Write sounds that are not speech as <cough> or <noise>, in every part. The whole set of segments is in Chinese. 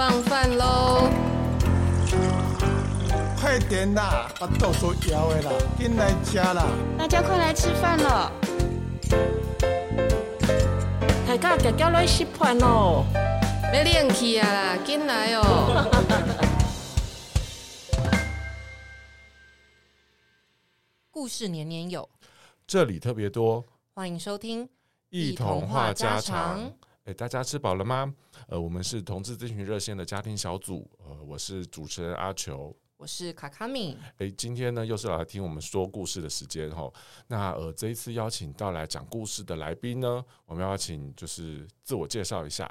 放饭喽！快点啦，把豆腐摇了啦，进来吃啦！大家快来吃饭了！大家脚脚来吃饭喽！要练气啊啦，进来哦！<laughs> 故事年年有，这里特别多，欢迎收听一童话家常。哎，大家吃饱了吗？呃，我们是同志咨询热线的家庭小组，呃，我是主持人阿球，我是卡卡米。哎，今天呢又是来听我们说故事的时间哈。那呃，这一次邀请到来讲故事的来宾呢，我们要请就是自我介绍一下。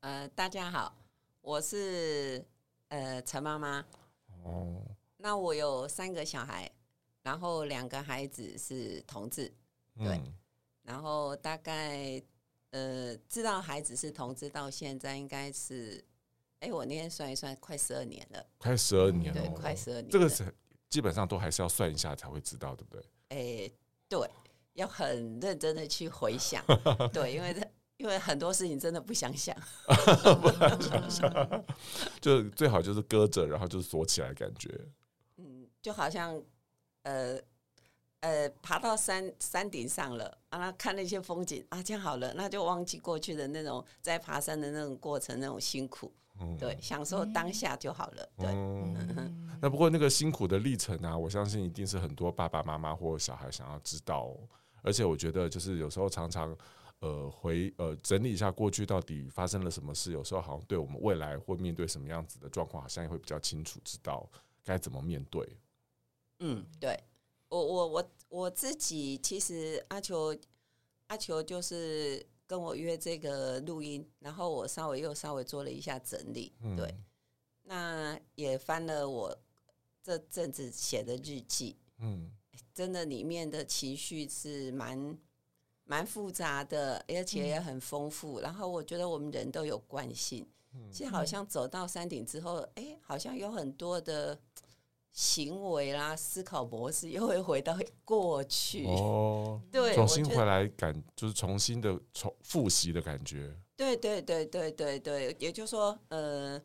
呃，大家好，我是呃陈妈妈。哦，那我有三个小孩，然后两个孩子是同志，对，嗯、然后大概。呃，知道孩子是同志到现在应该是，哎，我那天算一算，快十二年了，快十二年了，对，快十二年。这个是基本上都还是要算一下才会知道，对不对？哎，对，要很认真的去回想，<laughs> 对，因为因为很多事情真的不想想，不想想，就最好就是搁着，然后就是锁起来，感觉，嗯，就好像呃。呃，爬到山山顶上了啊，看那些风景啊，这样好了，那就忘记过去的那种在爬山的那种过程那种辛苦，嗯、对，享受当下就好了。对，嗯、那不过那个辛苦的历程啊，我相信一定是很多爸爸妈妈或小孩想要知道、哦。而且我觉得，就是有时候常常呃回呃整理一下过去到底发生了什么事，有时候好像对我们未来会面对什么样子的状况，好像也会比较清楚，知道该怎么面对。嗯，对。我我我我自己其实阿球阿球就是跟我约这个录音，然后我稍微又稍微做了一下整理，嗯、对，那也翻了我这阵子写的日记，嗯，真的里面的情绪是蛮蛮复杂的，而且也很丰富。嗯、然后我觉得我们人都有惯性，嗯、其实好像走到山顶之后，哎，好像有很多的。行为啦，思考模式又会回到过去哦，<laughs> 对，重新回来感就是重新的重复习的感觉。对对对对对对，也就是说，呃，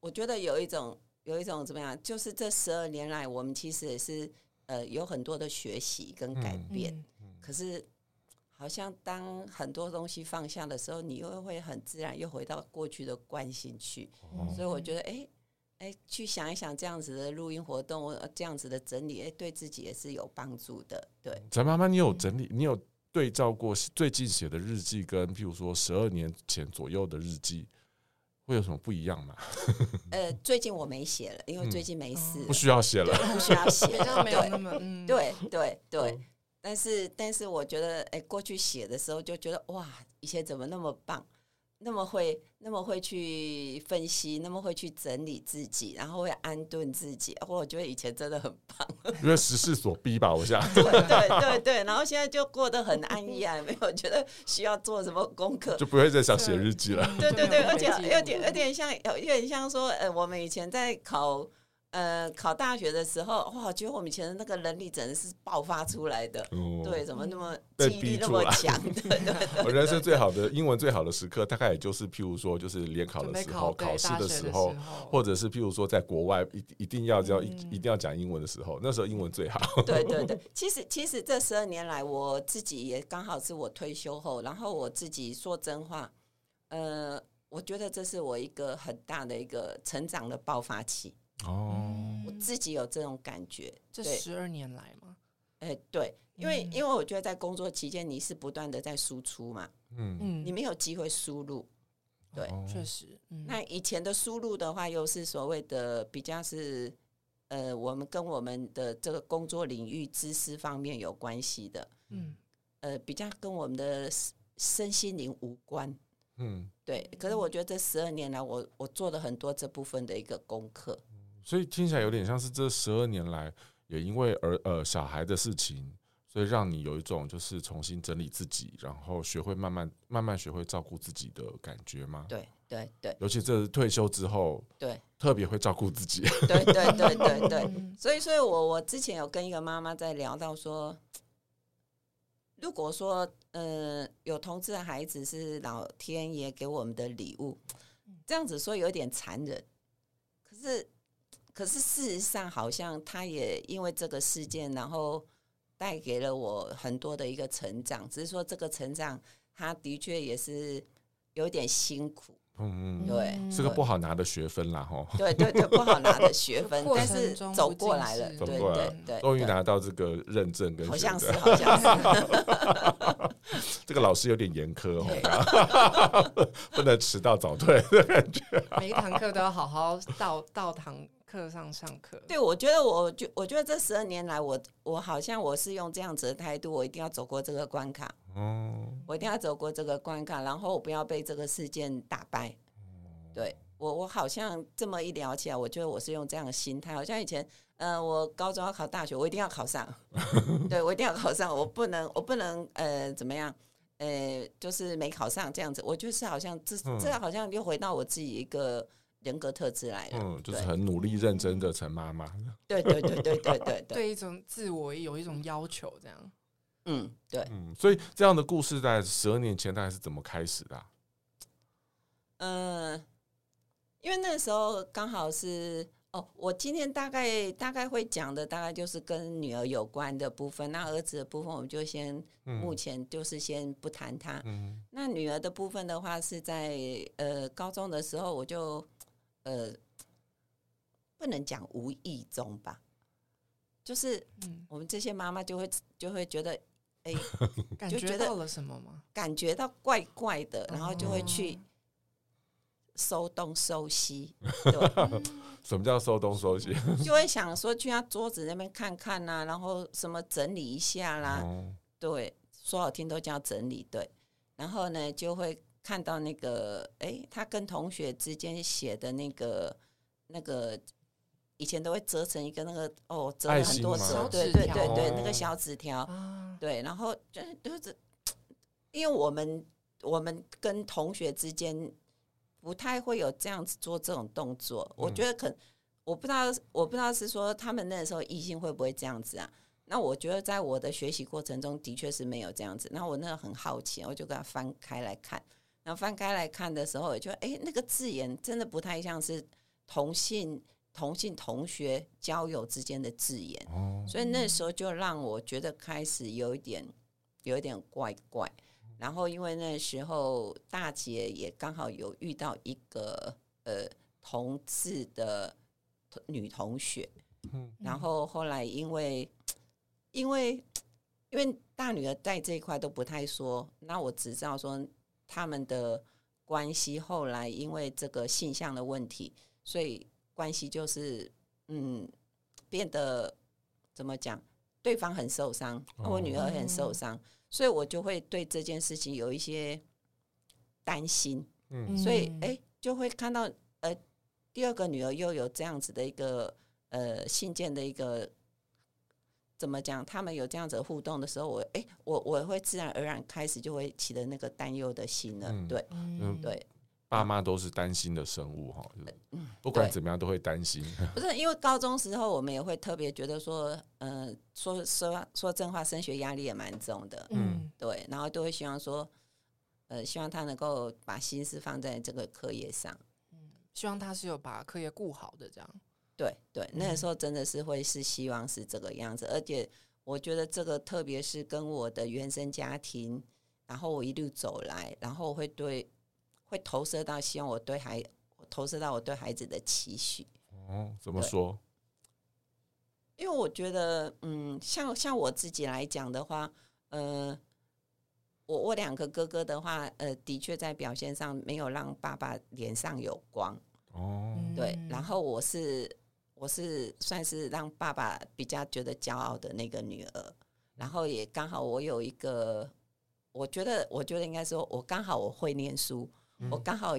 我觉得有一种有一种怎么样，就是这十二年来，我们其实也是呃有很多的学习跟改变。嗯、可是，好像当很多东西放下的时候，你又会很自然又回到过去的惯性去。嗯、所以我觉得，哎。哎，去想一想这样子的录音活动，这样子的整理，哎，对自己也是有帮助的。对，陈妈妈，你有整理，你有对照过最近写的日记，跟譬如说十二年前左右的日记，会有什么不一样吗？<laughs> 呃，最近我没写了，因为最近没事，不需要写了，不需要写，<laughs> 没有那么，对对对。但是，但是我觉得，哎，过去写的时候就觉得，哇，以前怎么那么棒。那么会，那么会去分析，那么会去整理自己，然后会安顿自己。我觉得以前真的很棒，<laughs> 因为时势所逼吧，我想。对对对对，然后现在就过得很安逸啊，没有觉得需要做什么功课，就不会再想写日记了。对对对，而且有点有点像，有点像说，呃，我们以前在考。呃，考大学的时候，哇，觉得我们以前的那个能力真的是爆发出来的，哦、对，怎么那么记忆力那么强？<laughs> 对对对，我人生最好的英文最好的时刻，大概也就是譬如说，就是联考的时候，考试的时候，或者是譬如说在国外一一定要要、嗯、一定要讲英文的时候，那时候英文最好。<laughs> 对对对，<laughs> 其实其实这十二年来，我自己也刚好是我退休后，然后我自己说真话，呃，我觉得这是我一个很大的一个成长的爆发期。哦，我自己有这种感觉。这十二年来吗？哎，对，因为因为我觉得在工作期间你是不断的在输出嘛，嗯嗯，你没有机会输入，对，确实。那以前的输入的话，又是所谓的比较是呃，我们跟我们的这个工作领域知识方面有关系的，嗯，呃，比较跟我们的身心灵无关，嗯，对。可是我觉得这十二年来，我我做了很多这部分的一个功课。所以听起来有点像是这十二年来，也因为儿呃小孩的事情，所以让你有一种就是重新整理自己，然后学会慢慢慢慢学会照顾自己的感觉吗？对对对，尤其这是退休之后，对，特别会照顾自己。对对对对对，所以所以我我之前有跟一个妈妈在聊到说，如果说呃有同志的孩子是老天爷给我们的礼物。这样子说有点残忍，可是可是事实上好像他也因为这个事件，然后带给了我很多的一个成长，只是说这个成长他的确也是有点辛苦。嗯，对，是个不好拿的学分啦，吼。对对对，不好拿的学分，<laughs> 但是走过来了，走过来对对，终于拿到这个认证跟好像是好像是，<laughs> 这个老师有点严苛哦，<laughs> 不能迟到早退的感觉。每一堂课都要好好到到堂课上上课。对，我觉得我觉我觉得这十二年来，我我好像我是用这样子的态度，我一定要走过这个关卡，哦，我一定要走过这个关卡，然后我不要被这个事件打败。对我，我好像这么一聊起来，我觉得我是用这样的心态，好像以前，呃，我高中要考大学，我一定要考上，<laughs> 对我一定要考上，我不能，我不能，呃，怎么样，呃，就是没考上这样子，我就是好像这这好像又回到我自己一个人格特质来了，嗯，就是很努力认真的陈妈妈。对对对对对对对，对一种自我有一种要求，这样。嗯，对，嗯，所以这样的故事在十二年前大概是怎么开始的啊？嗯、呃。因为那时候刚好是哦，我今天大概大概会讲的大概就是跟女儿有关的部分。那儿子的部分，我们就先目前就是先不谈他。嗯，那女儿的部分的话，是在呃高中的时候，我就呃不能讲无意中吧，就是我们这些妈妈就会就会觉得，哎，<laughs> 感觉到了什么吗？感觉到怪怪的，然后就会去。收东收西，<laughs> 对，<laughs> 什么叫收东收西？就会想说去他桌子那边看看呐、啊，然后什么整理一下啦，哦、对，说好听都叫整理，对。然后呢，就会看到那个，哎，他跟同学之间写的那个那个，以前都会折成一个那个，哦，折了很多折，对对对对，那个小纸条，哦、对，然后就就是，<tsk> 因为我们我们跟同学之间。不太会有这样子做这种动作，我觉得可，我不知道，我不知道是说他们那时候异性会不会这样子啊？那我觉得在我的学习过程中的确是没有这样子。那我那个很好奇，我就给他翻开来看。然后翻开来看的时候，我就哎，那个字眼真的不太像是同性同性同学交友之间的字眼，所以那时候就让我觉得开始有一点有一点怪怪。然后，因为那时候大姐也刚好有遇到一个呃同志的女同学，嗯然后后来因为因为因为大女儿在这一块都不太说，那我只知道说他们的关系后来因为这个性向的问题，所以关系就是嗯变得怎么讲，对方很受伤，我女儿很受伤。所以我就会对这件事情有一些担心，嗯，所以哎、欸，就会看到呃，第二个女儿又有这样子的一个呃信件的一个怎么讲？他们有这样子的互动的时候，我哎、欸，我我会自然而然开始就会起了那个担忧的心了，嗯、对，嗯，对。爸妈都是担心的生物哈，不管怎么样都会担心。<laughs> 不是因为高中时候我们也会特别觉得说，嗯、呃，说说说真话，升学压力也蛮重的，嗯，对，然后都会希望说，呃，希望他能够把心思放在这个课业上，嗯，希望他是有把课业顾好的这样。对对，那个时候真的是会是希望是这个样子，而且我觉得这个特别是跟我的原生家庭，然后我一路走来，然后会对。会投射到希望我对孩，投射到我对孩子的期许。哦，怎么说？因为我觉得，嗯，像像我自己来讲的话，呃，我我两个哥哥的话，呃，的确在表现上没有让爸爸脸上有光。哦，对，然后我是我是算是让爸爸比较觉得骄傲的那个女儿，然后也刚好我有一个，我觉得我觉得应该说，我刚好我会念书。我刚好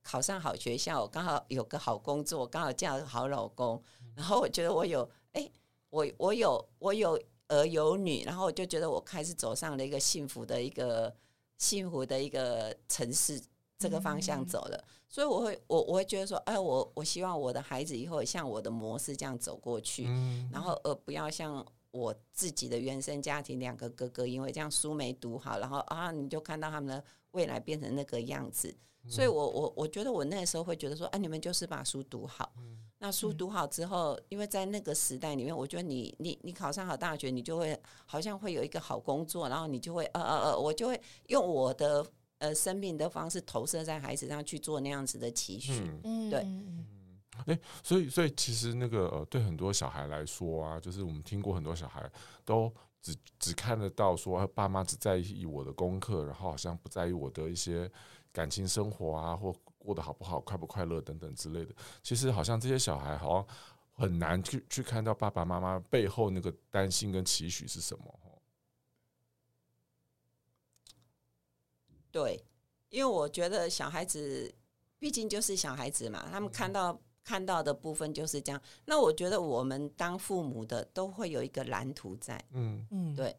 考上好学校，我刚好有个好工作，我刚好嫁个好老公，然后我觉得我有哎，我我有我有儿有女，然后我就觉得我开始走上了一个幸福的一个幸福的一个城市这个方向走了，所以我会我我会觉得说，哎，我我希望我的孩子以后像我的模式这样走过去，然后而不要像我自己的原生家庭两个哥哥，因为这样书没读好，然后啊你就看到他们的。未来变成那个样子，所以我我我觉得我那时候会觉得说，哎、啊，你们就是把书读好。那书读好之后，因为在那个时代里面，我觉得你你你考上好大学，你就会好像会有一个好工作，然后你就会呃呃呃，我就会用我的呃生命的方式投射在孩子上去做那样子的期许。嗯，对。哎、欸，所以所以其实那个呃，对很多小孩来说啊，就是我们听过很多小孩都只只看得到说，爸妈只在意我的功课，然后好像不在意我的一些感情生活啊，或过得好不好、快不快乐等等之类的。其实好像这些小孩好像很难去去看到爸爸妈妈背后那个担心跟期许是什么。对，因为我觉得小孩子毕竟就是小孩子嘛，他们看到。看到的部分就是这样。那我觉得我们当父母的都会有一个蓝图在，嗯嗯，对。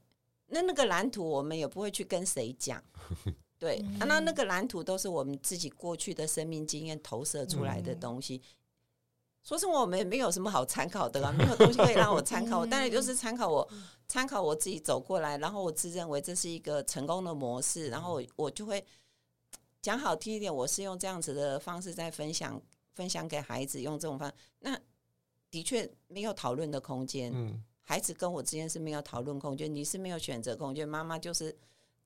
那那个蓝图我们也不会去跟谁讲，<laughs> 对。啊，那那个蓝图都是我们自己过去的生命经验投射出来的东西。说实话，我们也没有什么好参考的啊，没有东西可以让我参考。我当然就是参考我参考我自己走过来，然后我自认为这是一个成功的模式，然后我我就会讲好听一点，我是用这样子的方式在分享。分享给孩子用这种方式，那的确没有讨论的空间。嗯，孩子跟我之间是没有讨论空间，你是没有选择空间。妈妈就是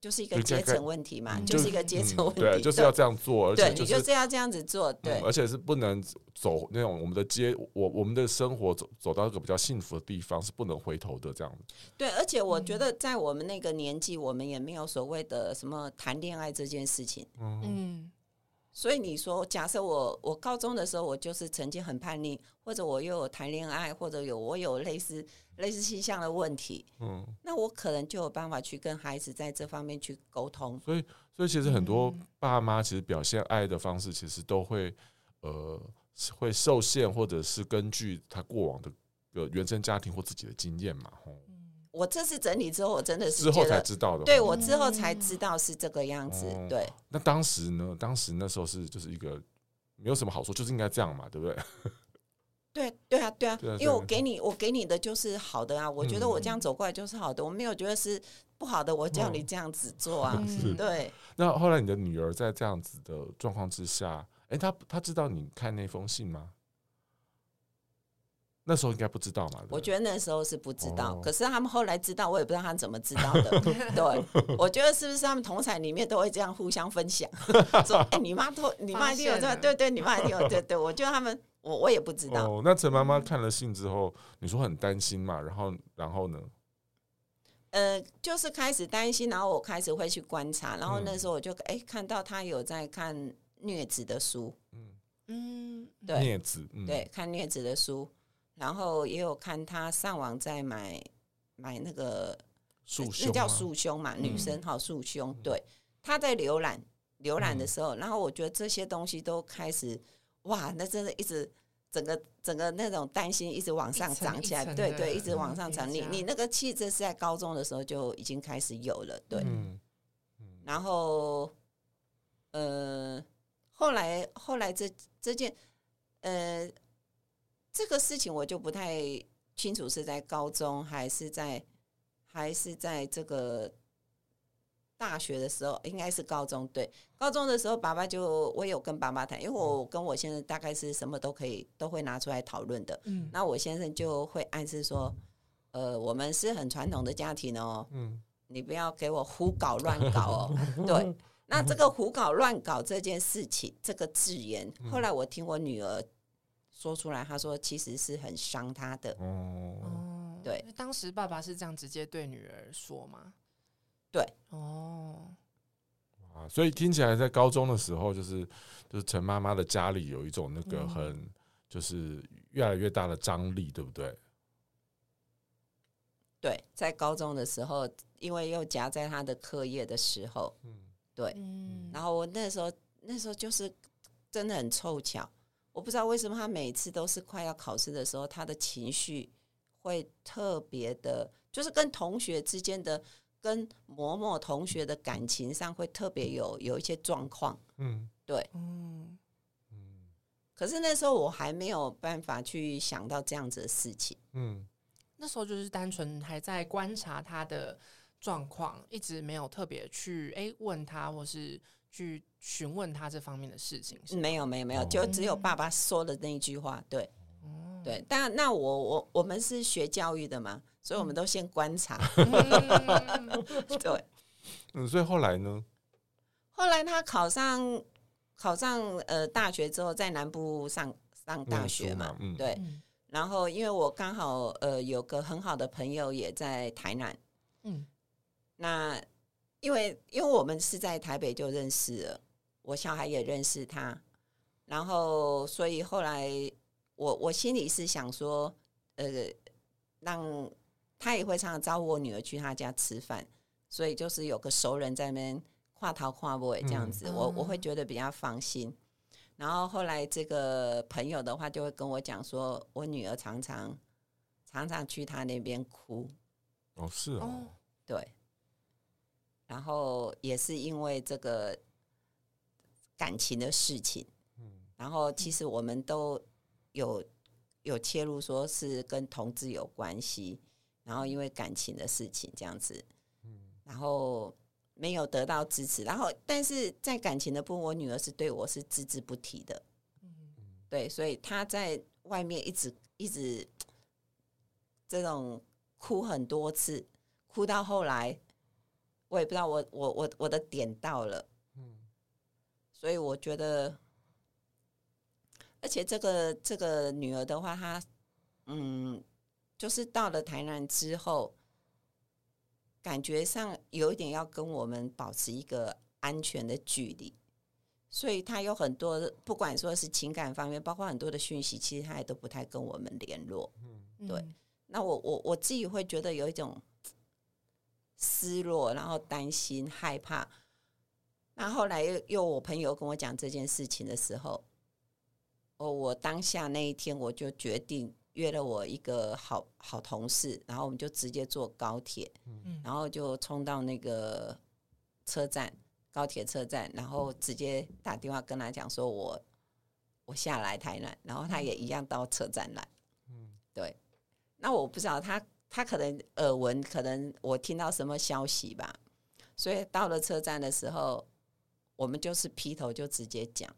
就是一个阶层问题嘛，就，是一个阶层问题，嗯，对，就是要这样做，而且，就是，对，你就是要这样子做，对，嗯，而且是不能走那种我们的街，我我们的生活走走到一个比较幸福的地方是不能回头的，这样。对，而且我觉得在我们那个年纪，我们也没有所谓的什么谈恋爱这件事情。嗯。嗯所以你说，假设我我高中的时候，我就是曾经很叛逆，或者我又有谈恋爱，或者有我有类似类似倾向的问题，嗯，那我可能就有办法去跟孩子在这方面去沟通。所以，所以其实很多爸妈其实表现爱的方式，其实都会呃会受限，或者是根据他过往的呃原生家庭或自己的经验嘛，吼。我这次整理之后，我真的是之后才知道的。对，我之后才知道是这个样子。嗯、对，那当时呢？当时那时候是就是一个没有什么好说，就是应该这样嘛，对不对？对对啊，对啊，因为我给你我给你的就是好的啊，我觉得我这样走过来就是好的，我没有觉得是不好的，我叫你这样子做啊。<laughs> 嗯、对。那后来你的女儿在这样子的状况之下，哎，她她知道你看那封信吗？那时候应该不知道嘛？我觉得那时候是不知道，哦、可是他们后来知道，我也不知道他们怎么知道的。<laughs> 对，我觉得是不是他们同产里面都会这样互相分享，<laughs> 说：“哎、欸，你妈都，你妈一定有这个，对对，你妈一定有，对对。”我觉得他们，我我也不知道。哦、那陈妈妈看了信之后，你说很担心嘛？然后，然后呢？呃，就是开始担心，然后我开始会去观察，然后那时候我就哎、欸、看到他有在看镊子的书，嗯嗯，对，镊子，嗯、对，看镊子的书。然后也有看他上网在买买那个束胸，那叫束胸嘛，女生好束胸。对，他在浏览浏览的时候，然后我觉得这些东西都开始哇，那真的一直整个整个那种担心一直往上涨起来，对对，一直往上涨。你你那个气质是在高中的时候就已经开始有了，对。然后呃，后来后来这这件呃。这个事情我就不太清楚是在高中还是在还是在这个大学的时候，应该是高中。对，高中的时候，爸爸就我有跟爸爸谈，因为我跟我先生大概是什么都可以都会拿出来讨论的。嗯，那我先生就会暗示说，呃，我们是很传统的家庭哦，嗯，你不要给我胡搞乱 <laughs> 搞哦。对，<laughs> 那这个胡搞乱搞这件事情，这个字眼，后来我听我女儿。说出来，她说其实是很伤她的。哦，对，当时爸爸是这样直接对女儿说吗？对，哦，啊，所以听起来在高中的时候，就是就是陈妈妈的家里有一种那个很就是越来越大的张力，对不对？对，在高中的时候，因为又夹在他的课业的时候，嗯，对，嗯，然后我那时候那时候就是真的很凑巧。我不知道为什么他每次都是快要考试的时候，他的情绪会特别的，就是跟同学之间的、跟某某同学的感情上会特别有有一些状况。嗯，对，嗯嗯。可是那时候我还没有办法去想到这样子的事情。嗯，那时候就是单纯还在观察他的状况，一直没有特别去哎问他，或是去询问他这方面的事情。没有，没有，没有，就只有爸爸说的那一句话。对，哦、对。但那我我我们是学教育的嘛，所以我们都先观察。嗯、<laughs> 对，嗯，所以后来呢？后来他考上考上呃大学之后，在南部上上大学嘛，嗯、对。嗯然后，因为我刚好呃有个很好的朋友也在台南，嗯，那因为因为我们是在台北就认识了，我小孩也认识他，然后所以后来我我心里是想说，呃，让他也会常常招呼我女儿去他家吃饭，所以就是有个熟人在那边跨头跨尾这样子，嗯、我我会觉得比较放心。然后后来这个朋友的话就会跟我讲说，我女儿常常常常去他那边哭。哦，是哦，对。然后也是因为这个感情的事情，嗯。然后其实我们都有有切入，说是跟同志有关系。然后因为感情的事情这样子，嗯。然后。没有得到支持，然后但是在感情的部分，我女儿是对我是只字不提的，嗯，对，所以她在外面一直一直这种哭很多次，哭到后来，我也不知道我我我我的点到了，嗯，所以我觉得，而且这个这个女儿的话，她嗯，就是到了台南之后。感觉上有一点要跟我们保持一个安全的距离，所以他有很多，不管说是情感方面，包括很多的讯息，其实他也都不太跟我们联络。嗯，对。那我我我自己会觉得有一种失落，然后担心、害怕。那后来又又我朋友跟我讲这件事情的时候，哦，我当下那一天我就决定。约了我一个好好同事，然后我们就直接坐高铁，嗯，然后就冲到那个车站，高铁车站，然后直接打电话跟他讲说我，我我下来台南，然后他也一样到车站来，嗯，对，那我不知道他他可能耳闻，可能我听到什么消息吧，所以到了车站的时候，我们就是劈头就直接讲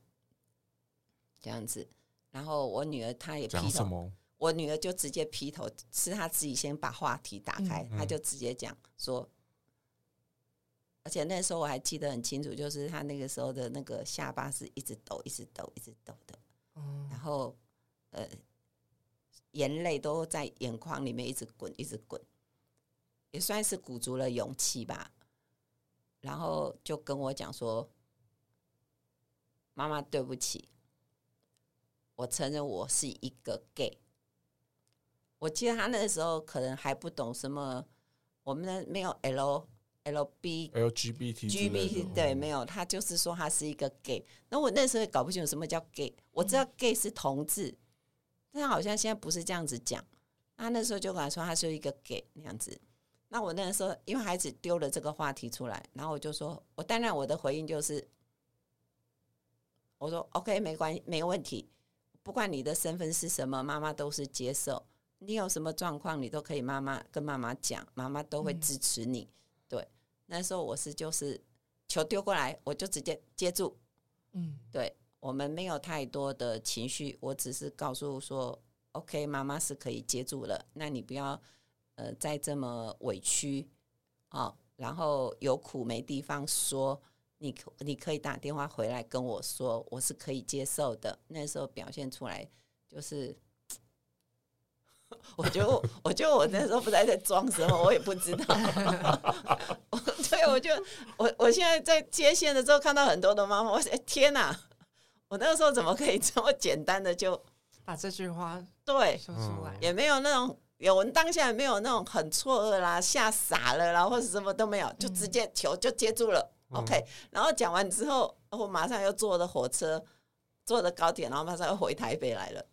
这样子，然后我女儿她也劈头。我女儿就直接劈头，是她自己先把话题打开，她就直接讲说，而且那时候我还记得很清楚，就是她那个时候的那个下巴是一直抖、一直抖、一直抖的，然后呃，眼泪都在眼眶里面一直滚、一直滚，也算是鼓足了勇气吧。然后就跟我讲说：“妈妈，对不起，我承认我是一个 gay。”我记得他那个时候可能还不懂什么，我们的没有 L L B L G B T G B T 对，没有，他就是说他是一个 gay。那我那时候也搞不清楚什么叫 gay，我知道 gay 是同志，但好像现在不是这样子讲。他那时候就跟他说他是一个 gay 那样子。那我那个时候因为孩子丢了这个话题出来，然后我就说，我当然我的回应就是，我说 OK 没关系，没问题，不管你的身份是什么，妈妈都是接受。你有什么状况，你都可以妈妈跟妈妈讲，妈妈都会支持你。嗯、对，那时候我是就是球丢过来，我就直接接住。嗯，对，我们没有太多的情绪，我只是告诉说，OK，妈妈是可以接住了。那你不要呃再这么委屈啊、哦，然后有苦没地方说，你你可以打电话回来跟我说，我是可以接受的。那时候表现出来就是。<laughs> 我觉得我，我觉得我那时候不知道在装什么，我也不知道。<laughs> 对，我就我我现在在接线的时候看到很多的妈妈，我说天哪！我那个时候怎么可以这么简单的就 <laughs> 把这句话对说出来？也没有那种有人当下也没有那种很错愕啦、吓傻了啦，或者什么都没有，就直接球就接住了。OK，然后讲完之后，我马上又坐的火车，坐的高铁，然后马上又回台北来了。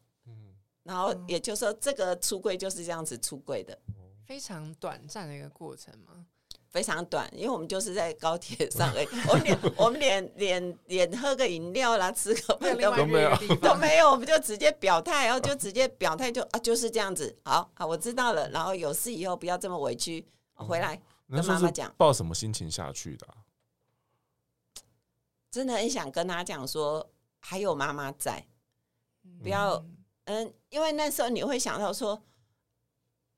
然后也就是说，这个出柜就是这样子出柜的，非常短暂的一个过程嘛，非常短，因为我们就是在高铁上而已，<laughs> 我们连我们连连连喝个饮料啦，吃个饭都没有都没有，我们就直接表态，然后就直接表态，就啊就是这样子，好啊，我知道了，然后有事以后不要这么委屈，回来跟妈妈讲，抱什么心情下去的、啊？真的很想跟他讲说，还有妈妈在，不要嗯，嗯因为那时候你会想到说，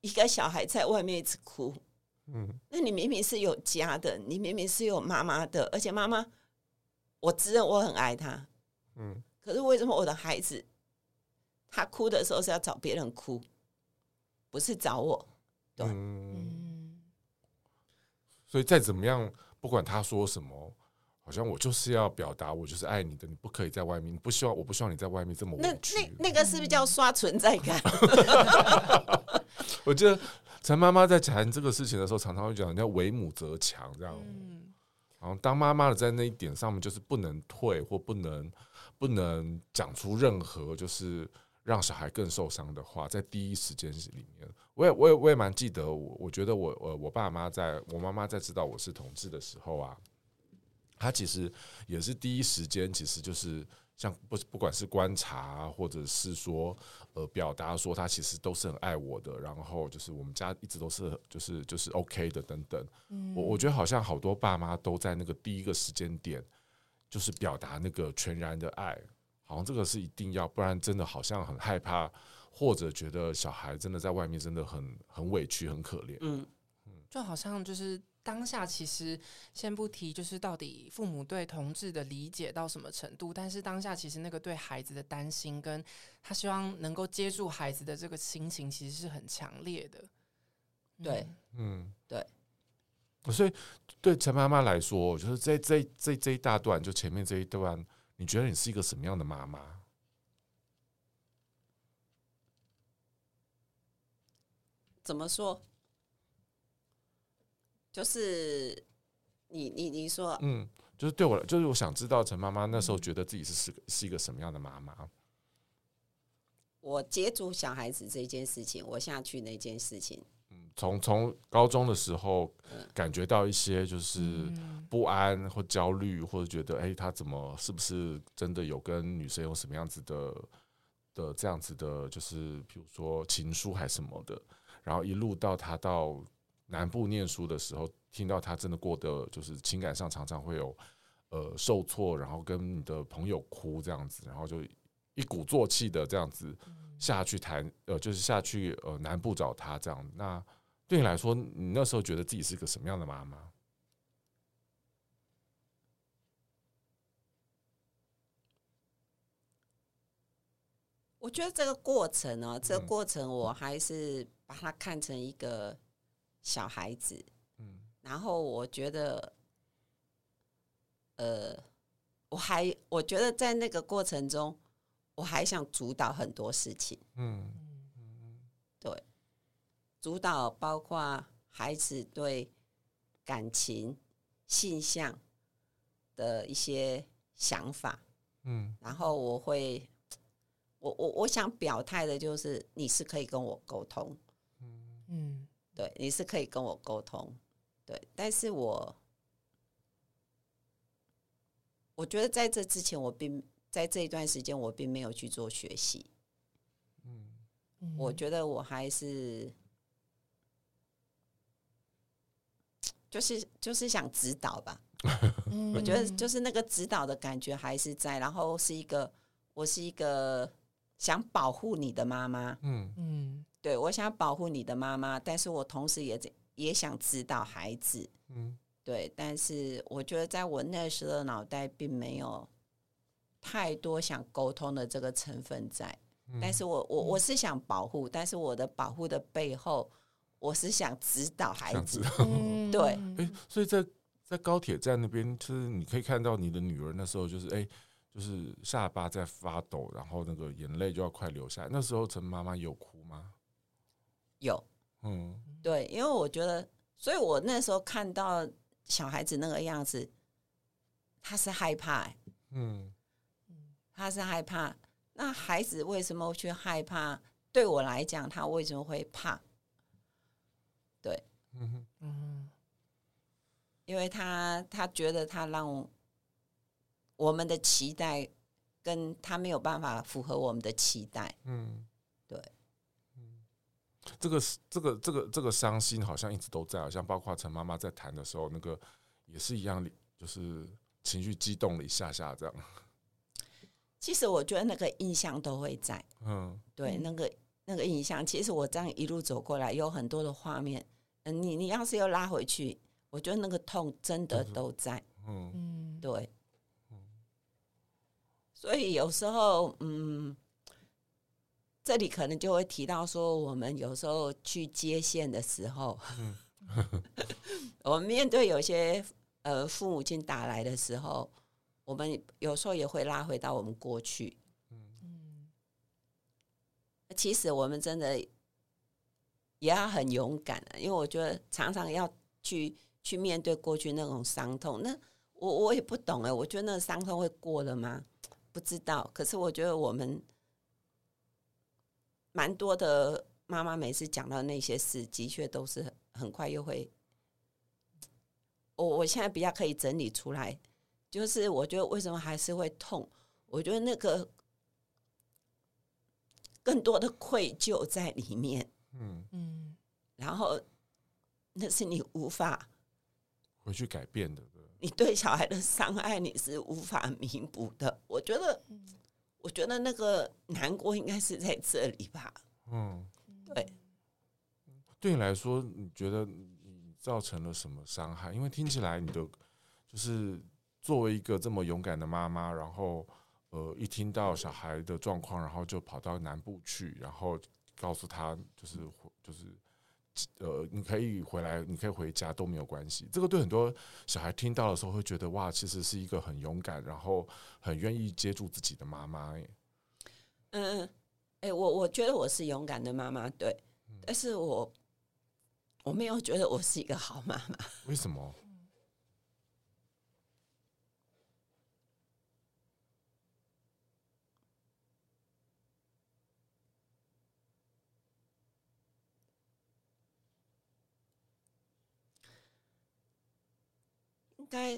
一个小孩在外面一直哭，嗯，那你明明是有家的，你明明是有妈妈的，而且妈妈，我自认我很爱他，嗯，可是为什么我的孩子，他哭的时候是要找别人哭，不是找我？对，嗯，所以再怎么样，不管他说什么。好像我就是要表达，我就是爱你的，你不可以在外面，你不希望，我不希望你在外面这么。那那那个是不是叫刷存在感？<laughs> 我记得陈妈妈在谈这个事情的时候，常常会讲，叫为母则强这样。嗯，然后当妈妈的在那一点上面，就是不能退或不能不能讲出任何就是让小孩更受伤的话，在第一时间里面，我也我也我也蛮记得，我我觉得我我我爸妈在我妈妈在知道我是同志的时候啊。他其实也是第一时间，其实就是像不不管是观察，或者是说呃表达说他其实都是很爱我的，然后就是我们家一直都是就是就是 OK 的等等。我我觉得好像好多爸妈都在那个第一个时间点，就是表达那个全然的爱，好像这个是一定要，不然真的好像很害怕，或者觉得小孩真的在外面真的很很委屈很可怜。嗯嗯，就好像就是。当下其实先不提，就是到底父母对同志的理解到什么程度，但是当下其实那个对孩子的担心，跟他希望能够接住孩子的这个心情，其实是很强烈的。对，嗯，对。所以对陈妈妈来说，就是这这这这一大段，就前面这一段，你觉得你是一个什么样的妈妈？怎么说？就是你你你说，嗯，就是对我来，就是我想知道陈妈妈那时候觉得自己是是是一个什么样的妈妈。我接触小孩子这件事情，我下去那件事情，嗯，从从高中的时候感觉到一些就是不安或焦虑，或者觉得哎、欸，他怎么是不是真的有跟女生有什么样子的的这样子的，就是比如说情书还是什么的，然后一路到他到。南部念书的时候，听到他真的过得就是情感上常常会有呃受挫，然后跟你的朋友哭这样子，然后就一鼓作气的这样子下去谈，呃，就是下去呃南部找他这样。那对你来说，你那时候觉得自己是个什么样的妈妈？我觉得这个过程呢，这个过程我还是把它看成一个。小孩子，嗯，然后我觉得，呃，我还我觉得在那个过程中，我还想主导很多事情，嗯嗯，对，主导包括孩子对感情、性向的一些想法，嗯，然后我会，我我我想表态的就是，你是可以跟我沟通，嗯嗯。对，你是可以跟我沟通，对，但是我我觉得在这之前，我并在这一段时间，我并没有去做学习。嗯，我觉得我还是就是就是想指导吧。<laughs> 我觉得就是那个指导的感觉还是在，然后是一个我是一个想保护你的妈妈。嗯嗯。对，我想保护你的妈妈，但是我同时也也想指导孩子，嗯，对，但是我觉得在我那时的脑袋并没有太多想沟通的这个成分在，嗯、但是我我我是想保护，但是我的保护的背后，我是想指导孩子，<laughs> 对，哎，所以在在高铁站那边，就是你可以看到你的女儿那时候就是哎，就是下巴在发抖，然后那个眼泪就要快流下来，那时候陈妈妈有哭吗？有，嗯，对，因为我觉得，所以我那时候看到小孩子那个样子，他是害怕、欸，嗯，他是害怕。那孩子为什么去害怕？对我来讲，他为什么会怕？对，嗯嗯，因为他他觉得他让我们的期待跟他没有办法符合我们的期待，嗯，对。这个这个这个这个伤心好像一直都在，好像包括陈妈妈在谈的时候，那个也是一样，就是情绪激动了一下下这样。其实我觉得那个印象都会在，嗯，对，那个那个印象，其实我这样一路走过来，有很多的画面。嗯，你你要是又拉回去，我觉得那个痛真的都在，嗯嗯，对。所以有时候，嗯，这里可能就会提到说，我们有时候去接线的时候，<laughs> 嗯、我们面对有些呃父母亲打来的时候。我们有时候也会拉回到我们过去，嗯，其实我们真的也要很勇敢啊，因为我觉得常常要去去面对过去那种伤痛。那我我也不懂哎，我觉得那个伤痛会过了吗？不知道。可是我觉得我们蛮多的妈妈每次讲到那些事，的确都是很很快又会。我我现在比较可以整理出来。就是我觉得为什么还是会痛？我觉得那个更多的愧疚在里面，嗯嗯，然后那是你无法回去改变的。你对小孩的伤害你是无法弥补的。我觉得，我觉得那个难过应该是在这里吧。嗯，对。对你来说，你觉得你造成了什么伤害？因为听起来你的就是。作为一个这么勇敢的妈妈，然后呃，一听到小孩的状况，然后就跑到南部去，然后告诉他，就是就是呃，你可以回来，你可以回家都没有关系。这个对很多小孩听到的时候会觉得哇，其实是一个很勇敢，然后很愿意接住自己的妈妈。嗯，哎，我我觉得我是勇敢的妈妈，对，但是我我没有觉得我是一个好妈妈。为什么？该，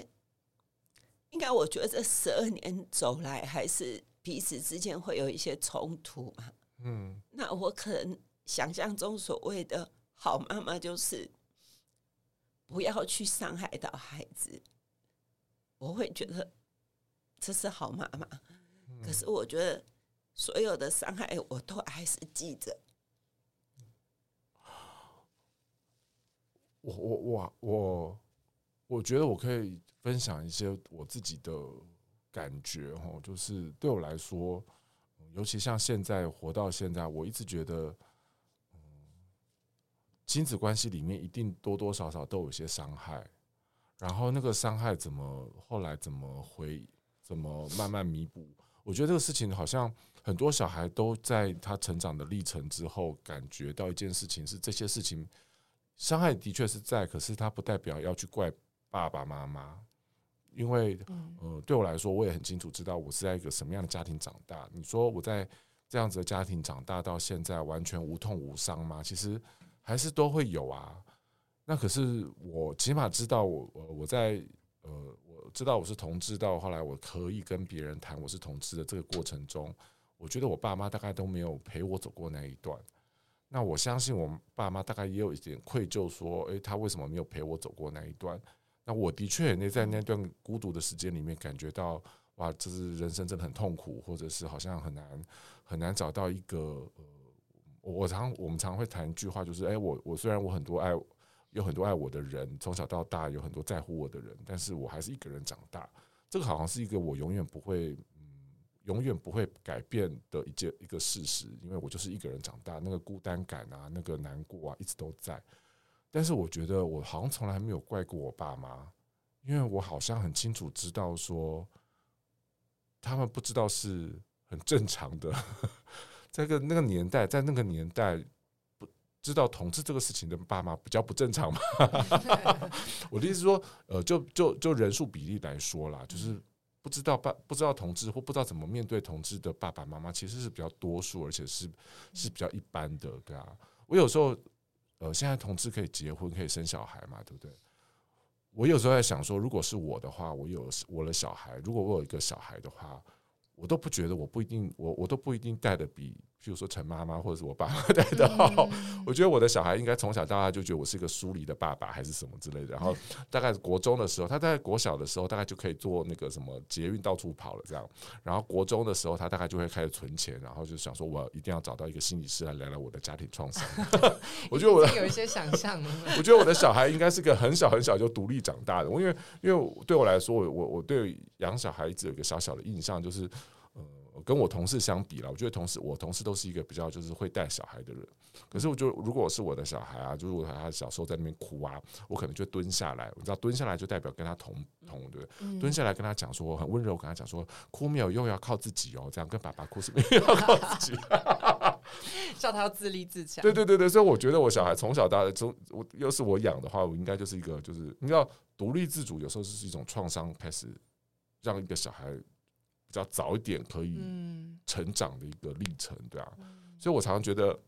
应该，我觉得这十二年走来，还是彼此之间会有一些冲突嘛。嗯，那我可能想象中所谓的好妈妈，就是不要去伤害到孩子。我会觉得这是好妈妈，可是我觉得所有的伤害，我都还是记着。我我我我。我觉得我可以分享一些我自己的感觉哈，就是对我来说，尤其像现在活到现在，我一直觉得，嗯，亲子关系里面一定多多少少都有些伤害，然后那个伤害怎么后来怎么回，怎么慢慢弥补？我觉得这个事情好像很多小孩都在他成长的历程之后，感觉到一件事情是这些事情伤害的确是在，可是他不代表要去怪。爸爸妈妈，因为呃，对我来说，我也很清楚知道我是在一个什么样的家庭长大。你说我在这样子的家庭长大到现在，完全无痛无伤吗？其实还是都会有啊。那可是我起码知道我，我我在呃，我知道我是同志，到后来我可以跟别人谈我是同志的这个过程中，我觉得我爸妈大概都没有陪我走过那一段。那我相信我爸妈大概也有一点愧疚，说，诶，他为什么没有陪我走过那一段？那我的确也在那段孤独的时间里面感觉到，哇，这是人生真的很痛苦，或者是好像很难很难找到一个呃，我常我们常会谈一句话，就是，哎，我我虽然我很多爱，有很多爱我的人，从小到大有很多在乎我的人，但是我还是一个人长大。这个好像是一个我永远不会，嗯，永远不会改变的一件一个事实，因为我就是一个人长大，那个孤单感啊，那个难过啊，一直都在。但是我觉得我好像从来没有怪过我爸妈，因为我好像很清楚知道说，他们不知道是很正常的，<laughs> 在个那个年代，在那个年代不知道同志这个事情的爸妈比较不正常嘛。<laughs> 我的意思说，呃，就就就人数比例来说啦，就是不知道爸不知道同志或不知道怎么面对同志的爸爸妈妈，其实是比较多数，而且是是比较一般的，对啊。我有时候。呃，现在同志可以结婚，可以生小孩嘛，对不对？我有时候在想说，如果是我的话，我有我的小孩，如果我有一个小孩的话，我都不觉得，我不一定，我我都不一定带的比譬如说陈妈妈 <laughs> 或者是我爸爸带的好，我觉得我的小孩应该从小到大就觉得我是一个疏离的爸爸还是什么之类的。然后 <laughs> 大概国中的时候，他大概国小的时候大概就可以做那个什么捷运到处跑了这样。然后国中的时候，他大概就会开始存钱，然后就想说我一定要找到一个心理师来聊聊我的家庭创伤。<laughs> 我觉得我的有一些想象，我觉得我的小孩应该是个很小很小就独立长大的。我因为因为对我来说，我我我对养小孩一直有一个小小的印象就是。跟我同事相比了，我觉得同事我同事都是一个比较就是会带小孩的人。可是我就如果是我的小孩啊，就是我他小时候在那边哭啊，我可能就蹲下来，你知道蹲下来就代表跟他同同对不对？嗯、蹲下来跟他讲说，我很温柔跟他讲说，哭没有用，要靠自己哦。这样跟爸爸哭是没有要靠自己，<laughs> 叫他要自立自强。对对对对，所以我觉得我小孩从小到大，从我要是我养的话，我应该就是一个就是你知道独立自主，有时候是一种创伤开始让一个小孩。比较早一点可以成长的一个历程，对啊，所以我常常觉得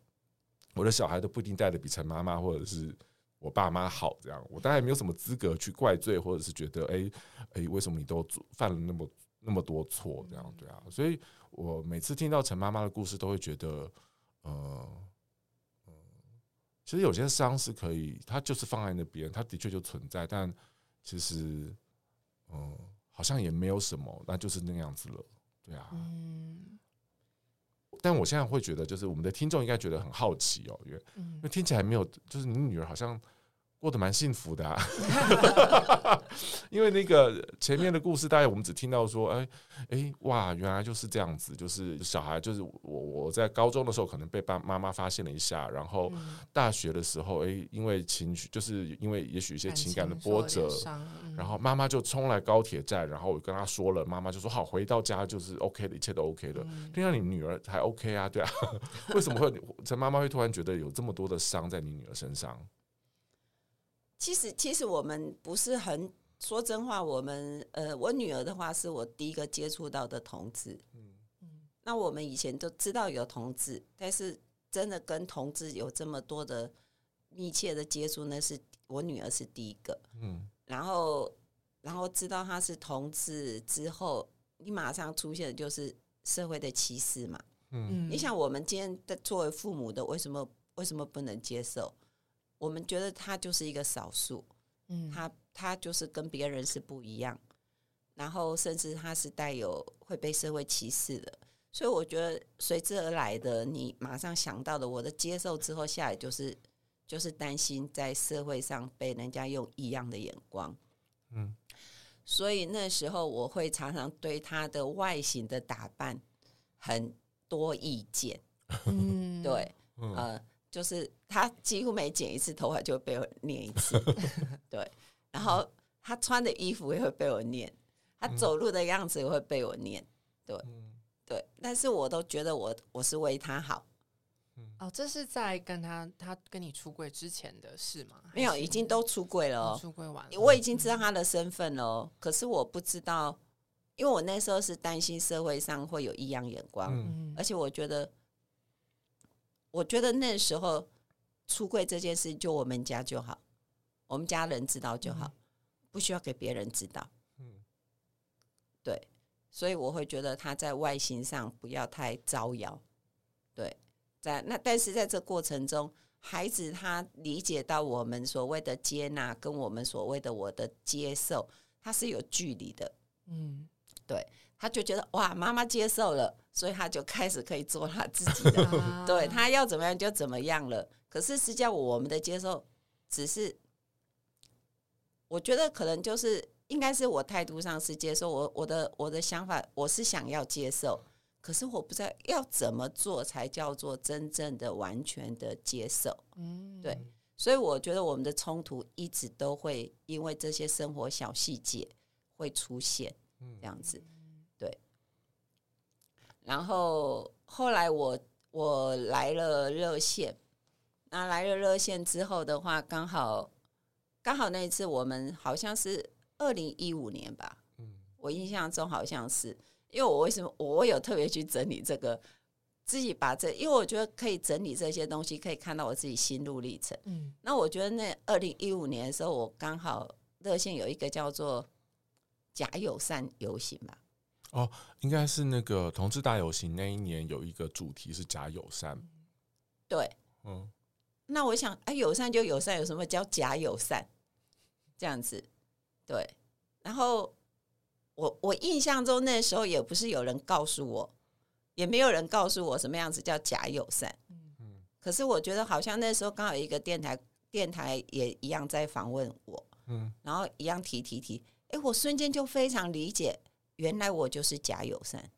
我的小孩都不一定带的比陈妈妈或者是我爸妈好，这样我当然没有什么资格去怪罪，或者是觉得哎哎，为什么你都犯了那么那么多错，这样对啊，所以我每次听到陈妈妈的故事，都会觉得，呃，其实有些伤是可以，它就是放在那边，它的确就存在，但其实，嗯。好像也没有什么，那就是那样子了，对啊。嗯。但我现在会觉得，就是我们的听众应该觉得很好奇哦，因为因为听起来没有，就是你女儿好像。过得蛮幸福的，啊，<laughs> 因为那个前面的故事，大概我们只听到说，哎哎哇，原来就是这样子，就是小孩，就是我我在高中的时候可能被爸妈妈发现了一下，然后大学的时候，哎，因为情绪，就是因为也许一些情感的波折，然后妈妈就冲来高铁站，然后我跟她说了，妈妈就说好，回到家就是 OK 的，一切都 OK 的。听到你女儿还 OK 啊？对啊，<laughs> 为什么会陈妈妈会突然觉得有这么多的伤在你女儿身上？其实，其实我们不是很说真话。我们呃，我女儿的话是我第一个接触到的同志。嗯嗯。那我们以前都知道有同志，但是真的跟同志有这么多的密切的接触，那是我女儿是第一个。嗯。然后，然后知道他是同志之后，你马上出现的就是社会的歧视嘛。嗯。你想，我们今天的作为父母的，为什么为什么不能接受？我们觉得他就是一个少数，嗯，他他就是跟别人是不一样，然后甚至他是带有会被社会歧视的，所以我觉得随之而来的，你马上想到的，我的接受之后下来就是就是担心在社会上被人家用异样的眼光，嗯，所以那时候我会常常对他的外形的打扮很多意见，嗯，对，呃。就是他几乎每剪一次头发就会被我念一次，<laughs> 对。然后他穿的衣服也会被我念，他走路的样子也会被我念，对，对。但是我都觉得我我是为他好。哦，这是在跟他他跟你出柜之前的事吗？没有，已经都出柜了哦，出柜完了，我已经知道他的身份了。可是我不知道，因为我那时候是担心社会上会有异样眼光，而且我觉得。我觉得那时候出柜这件事，就我们家就好，我们家人知道就好，不需要给别人知道。嗯，对，所以我会觉得他在外形上不要太招摇。对，在那，但是在这过程中，孩子他理解到我们所谓的接纳，跟我们所谓的我的接受，他是有距离的。嗯，对。他就觉得哇，妈妈接受了，所以他就开始可以做他自己的，对，他要怎么样就怎么样了。可是实际上我们的接受，只是我觉得可能就是应该是我态度上是接受，我我的我的想法我是想要接受，可是我不知道要怎么做才叫做真正的完全的接受。嗯，对，所以我觉得我们的冲突一直都会因为这些生活小细节会出现，这样子。然后后来我我来了热线，那来了热线之后的话，刚好刚好那一次我们好像是二零一五年吧，嗯，我印象中好像是，因为我为什么我有特别去整理这个，自己把这，因为我觉得可以整理这些东西，可以看到我自己心路历程，嗯，那我觉得那二零一五年的时候，我刚好热线有一个叫做假友善游行吧。哦，应该是那个同志大游行那一年有一个主题是假友善。对，嗯，那我想，哎，友善就友善，有什么叫假友善？这样子，对。然后我我印象中那时候也不是有人告诉我，也没有人告诉我什么样子叫假友善。嗯，可是我觉得好像那时候刚好有一个电台，电台也一样在访问我，嗯，然后一样提提提，哎，我瞬间就非常理解，原来我就是假友善。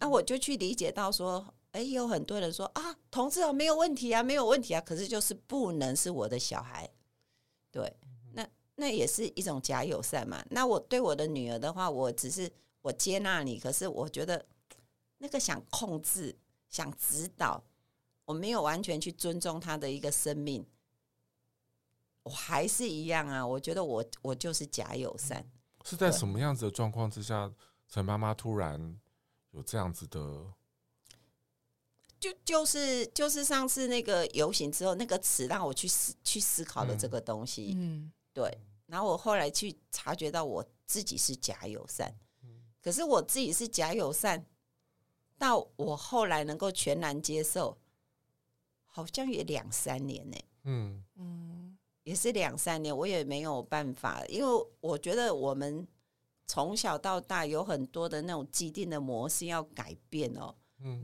那我就去理解到说，哎，有很多人说啊，同志啊没有问题啊，没有问题啊，可是就是不能是我的小孩，对。那那也是一种假友善嘛。那我对我的女儿的话，我只是我接纳你，可是我觉得那个想控制、想指导，我没有完全去尊重她的一个生命，我还是一样啊。我觉得我我就是假友善。是在什么样子的状况之下，陈妈妈突然有这样子的？就就是就是上次那个游行之后，那个词让我去思去思考了这个东西。嗯，对。然后我后来去察觉到我自己是假友善，可是我自己是假友善，到我后来能够全然接受，好像也两三年呢。嗯嗯，也是两三年，我也没有办法，因为我觉得我们从小到大有很多的那种既定的模式要改变哦，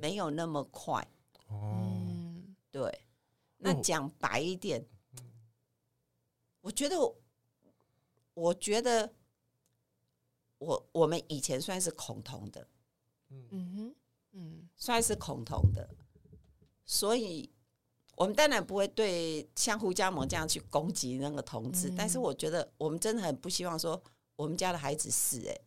没有那么快。嗯，对。那讲白一点，我觉得。我觉得我我们以前算是恐同的，嗯哼，嗯，算是恐同的，所以我们当然不会对像胡家盟这样去攻击那个同志，嗯、但是我觉得我们真的很不希望说我们家的孩子是哎、欸，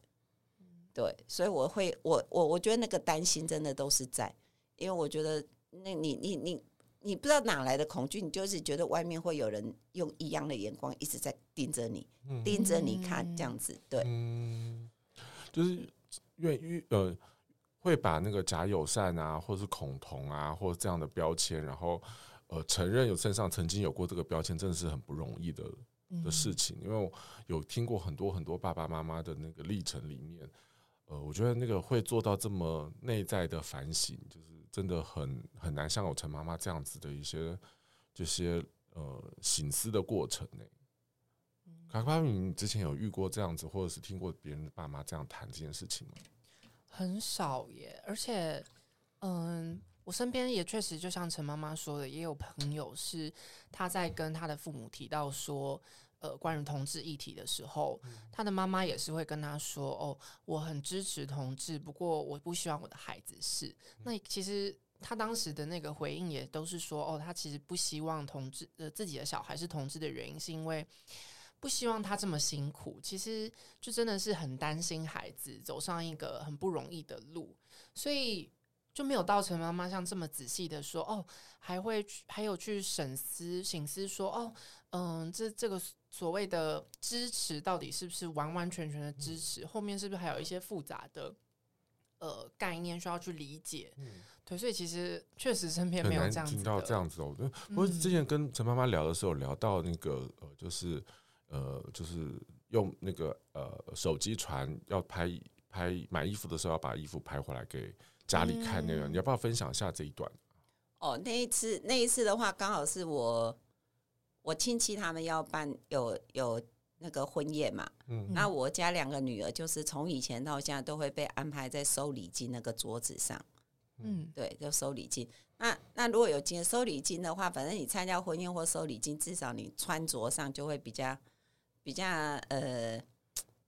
对，所以我会我我我觉得那个担心真的都是在，因为我觉得那你你你。你不知道哪来的恐惧，你就是觉得外面会有人用异样的眼光一直在盯着你，嗯、盯着你看这样子，对，嗯，就是愿意呃，会把那个假友善啊，或是恐同啊，或者这样的标签，然后呃，承认有身上曾经有过这个标签，真的是很不容易的的事情。因为我有听过很多很多爸爸妈妈的那个历程里面，呃，我觉得那个会做到这么内在的反省，就是。真的很很难像我陈妈妈这样子的一些这些呃醒思的过程呢。卡卡，你之前有遇过这样子，或者是听过别人的爸妈这样谈这件事情吗？很少耶，而且嗯，我身边也确实就像陈妈妈说的，也有朋友是他在跟他的父母提到说。呃，关于同志议题的时候，他的妈妈也是会跟他说：“哦，我很支持同志，不过我不希望我的孩子是。”那其实他当时的那个回应也都是说：“哦，他其实不希望同志呃自己的小孩是同志的原因，是因为不希望他这么辛苦。其实就真的是很担心孩子走上一个很不容易的路，所以就没有到陈妈妈像这么仔细的说哦，还会还有去审思、省思说哦，嗯，这这个。”所谓的支持到底是不是完完全全的支持？后面是不是还有一些复杂的呃概念需要去理解？嗯，对，所以其实确实身边没有这样子听到这样子哦。不过之前跟陈妈妈聊的时候，聊到那个呃，就是呃，就是用那个呃手机传要拍拍买衣服的时候，要把衣服拍回来给家里看那个，嗯，你要不要分享一下这一段？哦，那一次那一次的话，刚好是我。我亲戚他们要办有有那个婚宴嘛，嗯，那我家两个女儿就是从以前到现在都会被安排在收礼金那个桌子上，嗯，对，就收礼金。那那如果有金收礼金的话，反正你参加婚宴或收礼金，至少你穿着上就会比较比较呃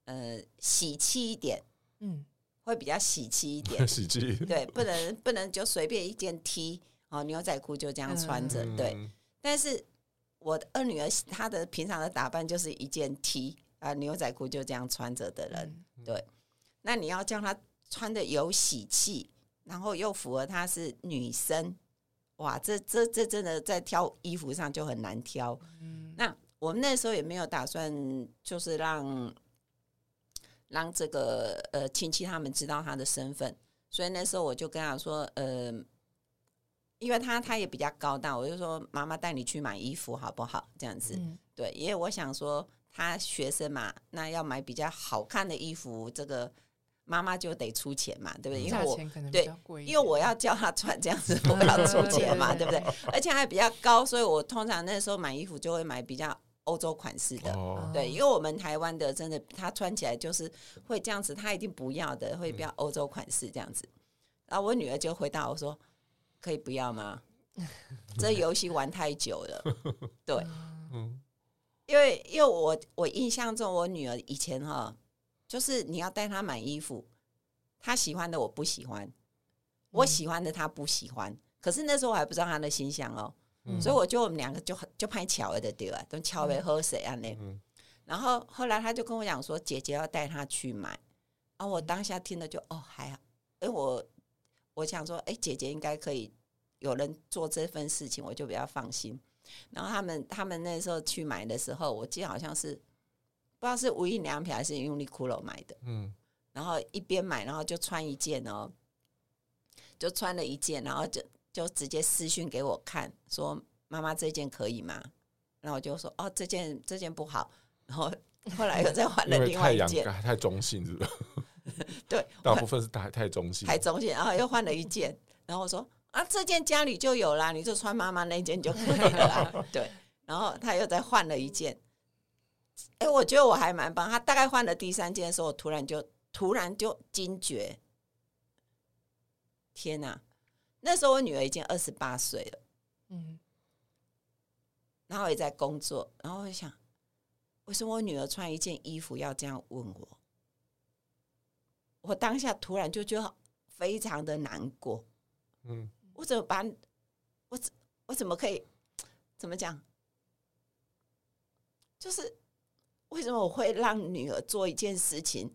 呃喜气一点，嗯，会比较喜气一点，<laughs> 喜气，对，不能不能就随便一件 T 哦牛仔裤就这样穿着，嗯，对，但是。我的二女儿，她的平常的打扮就是一件 T 啊牛仔裤就这样穿着的人，对。那你要叫她穿的有喜气，然后又符合她是女生，哇，这这这真的在挑衣服上就很难挑。那我们那时候也没有打算，就是让让这个呃亲戚他们知道他的身份，所以那时候我就跟他说，呃。因为他他也比较高大，我就说妈妈带你去买衣服好不好？这样子，嗯、对，因为我想说他学生嘛，那要买比较好看的衣服，这个妈妈就得出钱嘛，对不对？因为我对因为我要叫他穿这样子，我要出钱嘛，<laughs> 对不对？而且还比较高，所以我通常那时候买衣服就会买比较欧洲款式的。哦，对，因为我们台湾的真的，他穿起来就是会这样子，他一定不要的，会比较欧洲款式这样子。然后我女儿就回答我说：“可以不要吗？<laughs> 这游戏玩太久了。”对，嗯因为因为我我印象中，我女儿以前哈，就是你要带她买衣服，她喜欢的我不喜欢，我喜欢的她不喜欢。可是那时候我还不知道她的心想哦，嗯所以我觉得我们两个就很就拍巧了的对吧？都巧为喝水啊那？嗯然后后来他就跟我讲说，姐姐要带他去买。啊，我当下听了就哦还好，因为我我想说，哎，姐姐应该可以有人做这份事情，我就比较放心。然后他们他们那时候去买的时候，我记得好像是不知道是无印良品还是 Uniqlo 买的。嗯然后一边买，然后就穿一件哦，就穿了一件，然后就就直接私讯给我看，说妈妈这件可以吗？然后我就说哦，这件这件不好。然后 <laughs> 后来又再换了另外一件，太中性，是不是？对，<laughs> 大部分是太太中性，太中性，然后又换了一件，然后我说啊，这件家里就有啦，你就穿妈妈那件就可以了啦。<laughs> 对，然后他又再换了一件，哎，我觉得我还蛮棒。他大概换了第三件的时候，我突然就突然就惊觉，天哪！那时候我女儿已经二十八岁了，嗯，然后也在工作，然后我想，为什么我女儿穿一件衣服要这样问我？我当下突然就觉得非常的难过。嗯我怎么把我怎我怎么可以怎么讲？就是为什么我会让女儿做一件事情，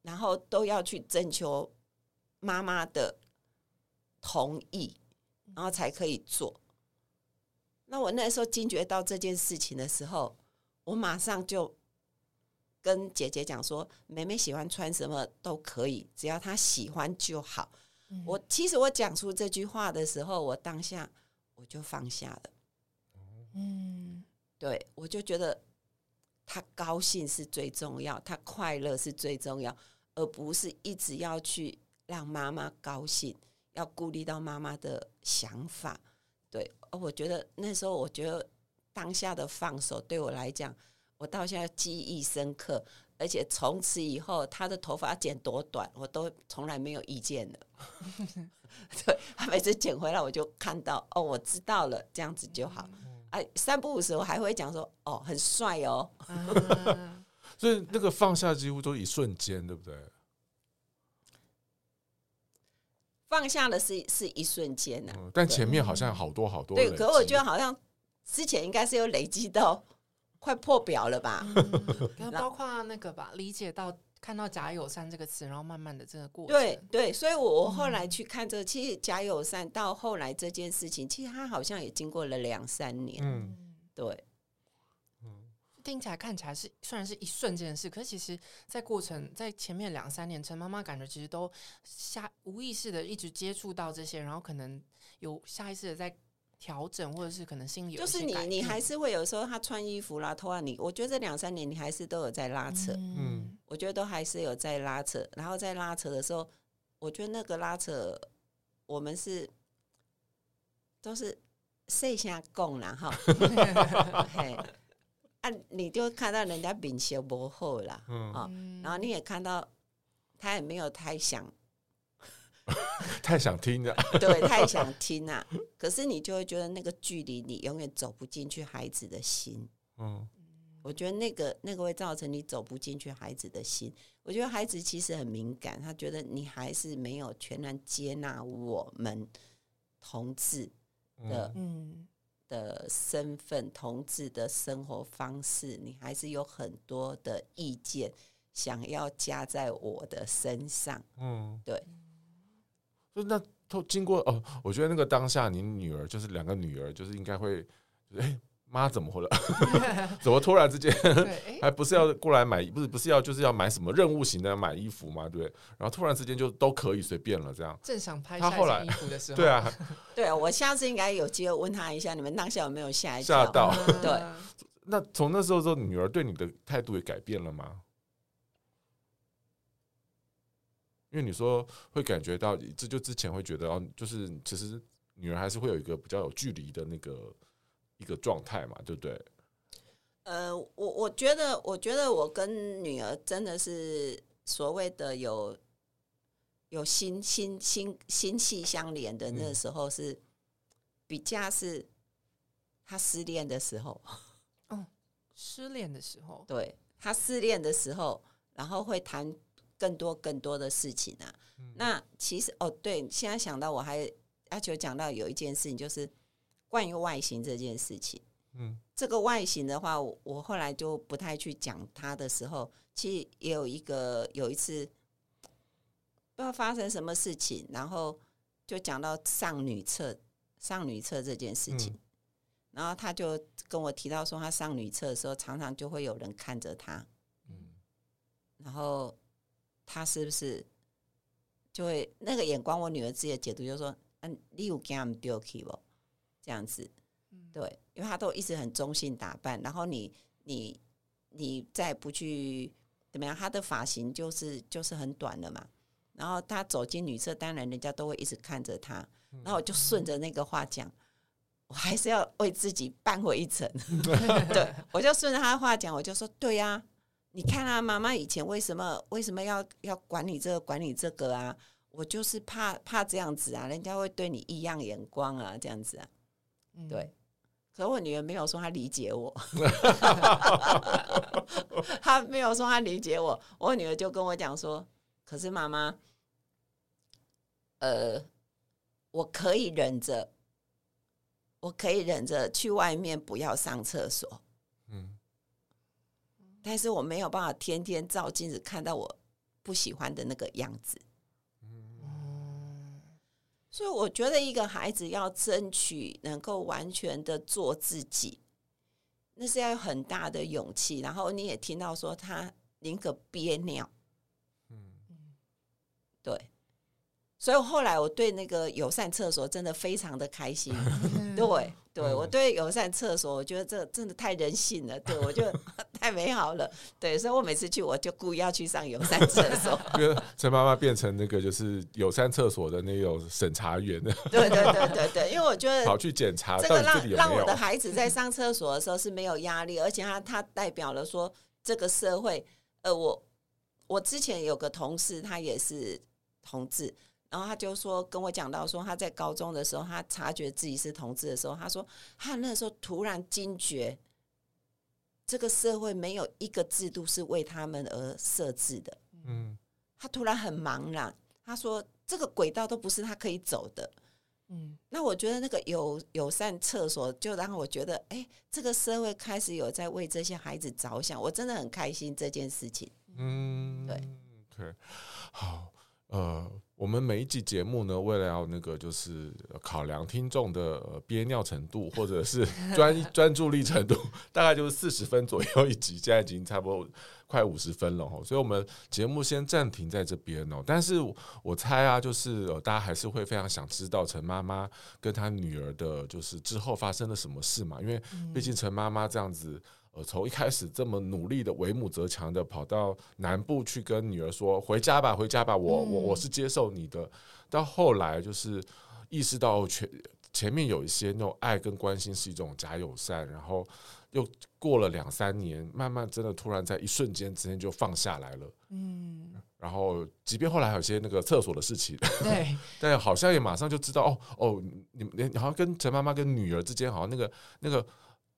然后都要去征求妈妈的同意，然后才可以做？那我那时候惊觉到这件事情的时候，我马上就跟姐姐讲说：“妹妹喜欢穿什么都可以，只要她喜欢就好。”我其实我讲出这句话的时候，我当下我就放下了。嗯，对我就觉得她高兴是最重要，她快乐是最重要，而不是一直要去让妈妈高兴，要顾虑到妈妈的想法。对，而我觉得那时候，我觉得当下的放手对我来讲，我到现在记忆深刻。而且从此以后，他的头发剪多短，我都从来没有意见了。<laughs> 对，他每次剪回来，我就看到哦，我知道了，这样子就好。哎，三不五时我还会讲说哦，很帅哦。啊 <laughs> 所以那个放下几乎都一瞬间，对不对？放下的是是一瞬间呐、嗯，但前面好像好多好多对，可我觉得好像之前应该是有累积到快破表了吧？<laughs> 然后包括那个吧，理解到看到“假友善”这个词，然后慢慢的这个过程，对对，所以我我后来去看这个，其实假友善到后来这件事情，其实他好像也经过了两三年。嗯。对，听起来看起来是虽然是一瞬间的事，可是其实，在过程在前面两三年，陈妈妈感觉其实都下无意识的一直接触到这些，然后可能有下意识的在调整，或者是可能心里有就是你你还是会有时候他穿衣服啦、偷啊，你我觉得这两三年你还是都有在拉扯，嗯我觉得都还是有在拉扯，然后在拉扯的时候，我觉得那个拉扯，我们是都是剩下供了哈，<laughs> 嘿，啊，你就看到人家品行不好啦，嗯。啊，嗯。然后你也看到他也没有太想，<laughs> 太想听的，<laughs> 对，太想听啊，可是你就会觉得那个距离，你永远走不进去孩子的心。嗯。我觉得那个那个会造成你走不进去孩子的心。我觉得孩子其实很敏感，他觉得你还是没有全然接纳我们同志的、嗯的身份、同志的生活方式，你还是有很多的意见想要加在我的身上。嗯，对。所以那都经过哦，我觉得那个当下，你女儿就是两个女儿，就是应该会，就是哎，妈怎么回来？<laughs> 怎么突然之间还不是要过来买？不是不是要就是要买什么任务型的买衣服嘛？对？然后突然之间就都可以随便了，这样。正想拍下他后来一件衣服的时候，<laughs> 对啊，对，我下次应该有机会问他一下，你们当下有没有吓一跳？吓到。啊对那从那时候之后，女儿对你的态度也改变了吗？因为你说会感觉到，这就之前会觉得哦，就是其实女儿还是会有一个比较有距离的那个一个状态嘛，对不对？呃，我我觉得，我觉得我跟女儿真的是所谓的有有心心心心气相连的那个时候，是比较是她失恋的时候。<laughs> 哦，失恋的时候，对，她失恋的时候，然后会谈更多更多的事情啊。嗯、那其实哦，对，现在想到我还阿球讲到有一件事情，就是关于外形这件事情。嗯，这个外形的话，我后来就不太去讲他的时候，其实也有一个有一次不知道发生什么事情，然后就讲到上女厕上女厕这件事情，嗯、然后他就跟我提到说，他上女厕的时候，常常就会有人看着他，嗯，然后他是不是就会那个眼光？我女儿自己的解读就是说，嗯，你有给他们丢弃不？这样子。对，因为他都一直很中性打扮，然后你你你再不去怎么样，他的发型就是就是很短的嘛。然后他走进女厕，当然人家都会一直看着他。然后我就顺着那个话讲，我还是要为自己扳回一城。<laughs> 对，我就顺着他的话讲，我就说对呀、啊，你看啊，妈妈以前为什么为什么要要管你这个管你这个啊？我就是怕怕这样子啊，人家会对你异样眼光啊，这样子啊，对。<laughs> 可是我女儿没有说她理解我，<laughs> 她没有说她理解我。我女儿就跟我讲说：“可是妈妈，呃，我可以忍着，我可以忍着去外面不要上厕所，嗯，但是我没有办法天天照镜子看到我不喜欢的那个样子。”所以我觉得一个孩子要争取能够完全的做自己，那是要有很大的勇气。然后你也听到说他宁可憋尿，嗯，对。所以后来我对那个友善厕所真的非常的开心，<laughs> 对。对，我对友善厕所，我觉得这真的太人性了。对，我就 <laughs> 太美好了。对，所以我每次去，我就故意要去上友善厕所。<laughs> 因为陈妈妈变成那个就是友善厕所的那种审查员了。对对对对对，因为我觉得跑去检查，这个让让我的孩子在上厕所的时候是没有压力，而且他他代表了说这个社会。呃，我我之前有个同事，他也是同志。然后他就说跟我讲到说他在高中的时候，他察觉自己是同志的时候，他说他那时候突然惊觉，这个社会没有一个制度是为他们而设置的。嗯，他突然很茫然，他说这个轨道都不是他可以走的。嗯，那我觉得那个友友善厕所就让我觉得，哎，这个社会开始有在为这些孩子着想，我真的很开心这件事情。嗯，对，OK，好，呃。我们每一集节目呢，为了要那个就是考量听众的憋尿程度，或者是 <laughs> 专专注力程度，大概就是四十分左右一集，现在已经差不多快五十分了哦。所以，我们节目先暂停在这边哦。但是我猜啊，就是大家还是会非常想知道陈妈妈跟她女儿的，就是之后发生了什么事嘛？因为毕竟陈妈妈这样子。呃，从一开始这么努力的为母则强的跑到南部去跟女儿说回家吧，回家吧，我我我是接受你的。到后来就是意识到前前面有一些那种爱跟关心是一种假友善，然后又过了两三年，慢慢真的突然在一瞬间之间就放下来了。嗯，然后即便后来还有些那个厕所的事情，对，<laughs> 但好像也马上就知道哦哦，你你好像跟陈妈妈跟女儿之间好像那个那个。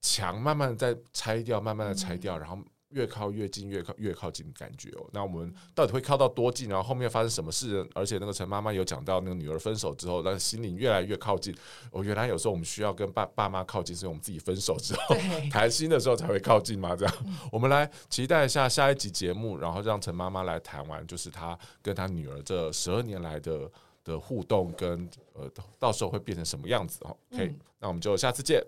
墙慢慢的在拆掉，慢慢的拆掉，然后越靠越近，越靠越靠近的感觉哦。那我们到底会靠到多近？然后后面发生什么事？而且那个陈妈妈有讲到，那个女儿分手之后，但心灵越来越靠近。哦，原来有时候我们需要跟爸爸妈靠近，是我们自己分手之后谈 <laughs> 心的时候才会靠近嘛？这样，我们来期待一下下一集节目，然后让陈妈妈来谈完，就是她跟她女儿这十二年来的的互动跟呃，到时候会变成什么样子哦？OK，那我们就下次见。